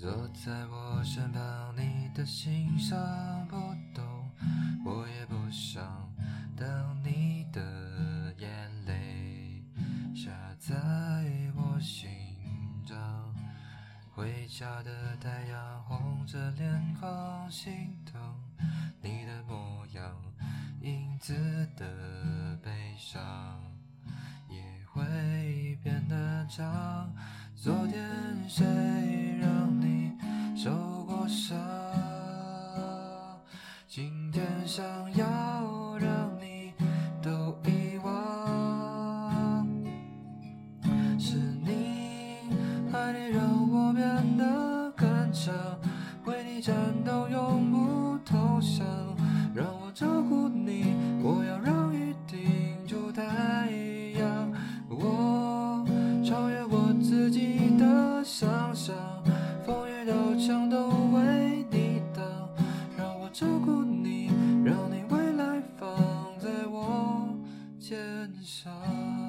坐在我身旁，你的心上不懂，我也不想当你的眼泪下在我心脏。回家的太阳红着脸孔，心疼你的模样，影子的悲伤也会变得长。昨天谁伤？今天想要让你都遗忘。是你，爱你让我变得更强，为你战斗永不投降，让我照顾你，我要让雨停住太阳，我超越我自己的想象，风雨都墙都，照顾你，让你未来放在我肩上。